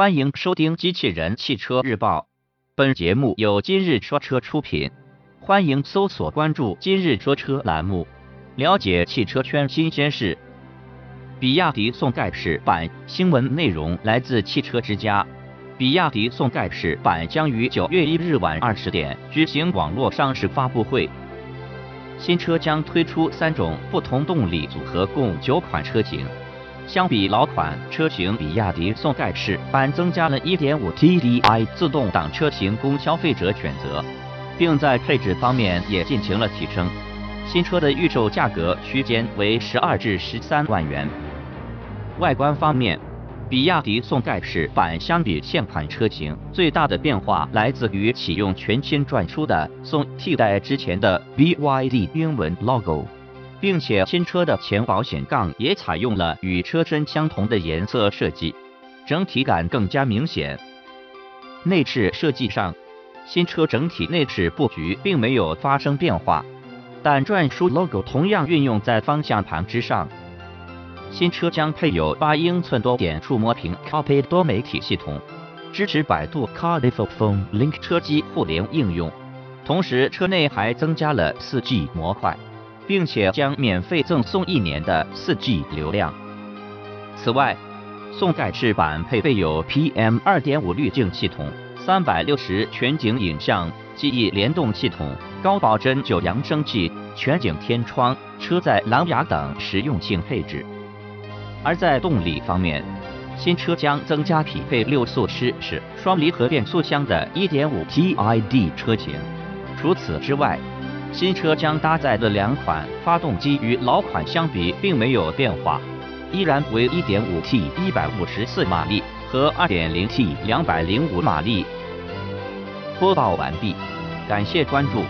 欢迎收听《机器人汽车日报》，本节目由今日说车出品。欢迎搜索关注“今日说车”栏目，了解汽车圈新鲜事。比亚迪宋盖世版新闻内容来自汽车之家。比亚迪宋盖世版将于九月一日晚二十点举行网络上市发布会。新车将推出三种不同动力组合，共九款车型。相比老款车型，比亚迪宋盖世版增加了 1.5T TDI 自动挡车型供消费者选择，并在配置方面也进行了提升。新车的预售价格区间为十二至十三万元。外观方面，比亚迪宋盖世版相比现款车型最大的变化来自于启用全新转出的宋，替代之前的 BYD 英文 logo。并且新车的前保险杠也采用了与车身相同的颜色设计，整体感更加明显。内饰设计上，新车整体内饰布局并没有发生变化，但篆书 logo 同样运用在方向盘之上。新车将配有八英寸多点触摸屏 CarPlay 多媒体系统，支持百度 CarPlay Link 车机互联应用，同时车内还增加了 4G 模块。并且将免费赠送一年的 4G 流量。此外，宋盖世版配备有 PM 2.5滤镜系统、360全景影像记忆联动系统、高保真九扬声器、全景天窗、车载蓝牙等实用性配置。而在动力方面，新车将增加匹配六速湿式双离合变速箱的 1.5T ID 车型。除此之外，新车将搭载的两款发动机与老款相比并没有变化，依然为 1.5T 154马力和 2.0T 205马力。播报完毕，感谢关注。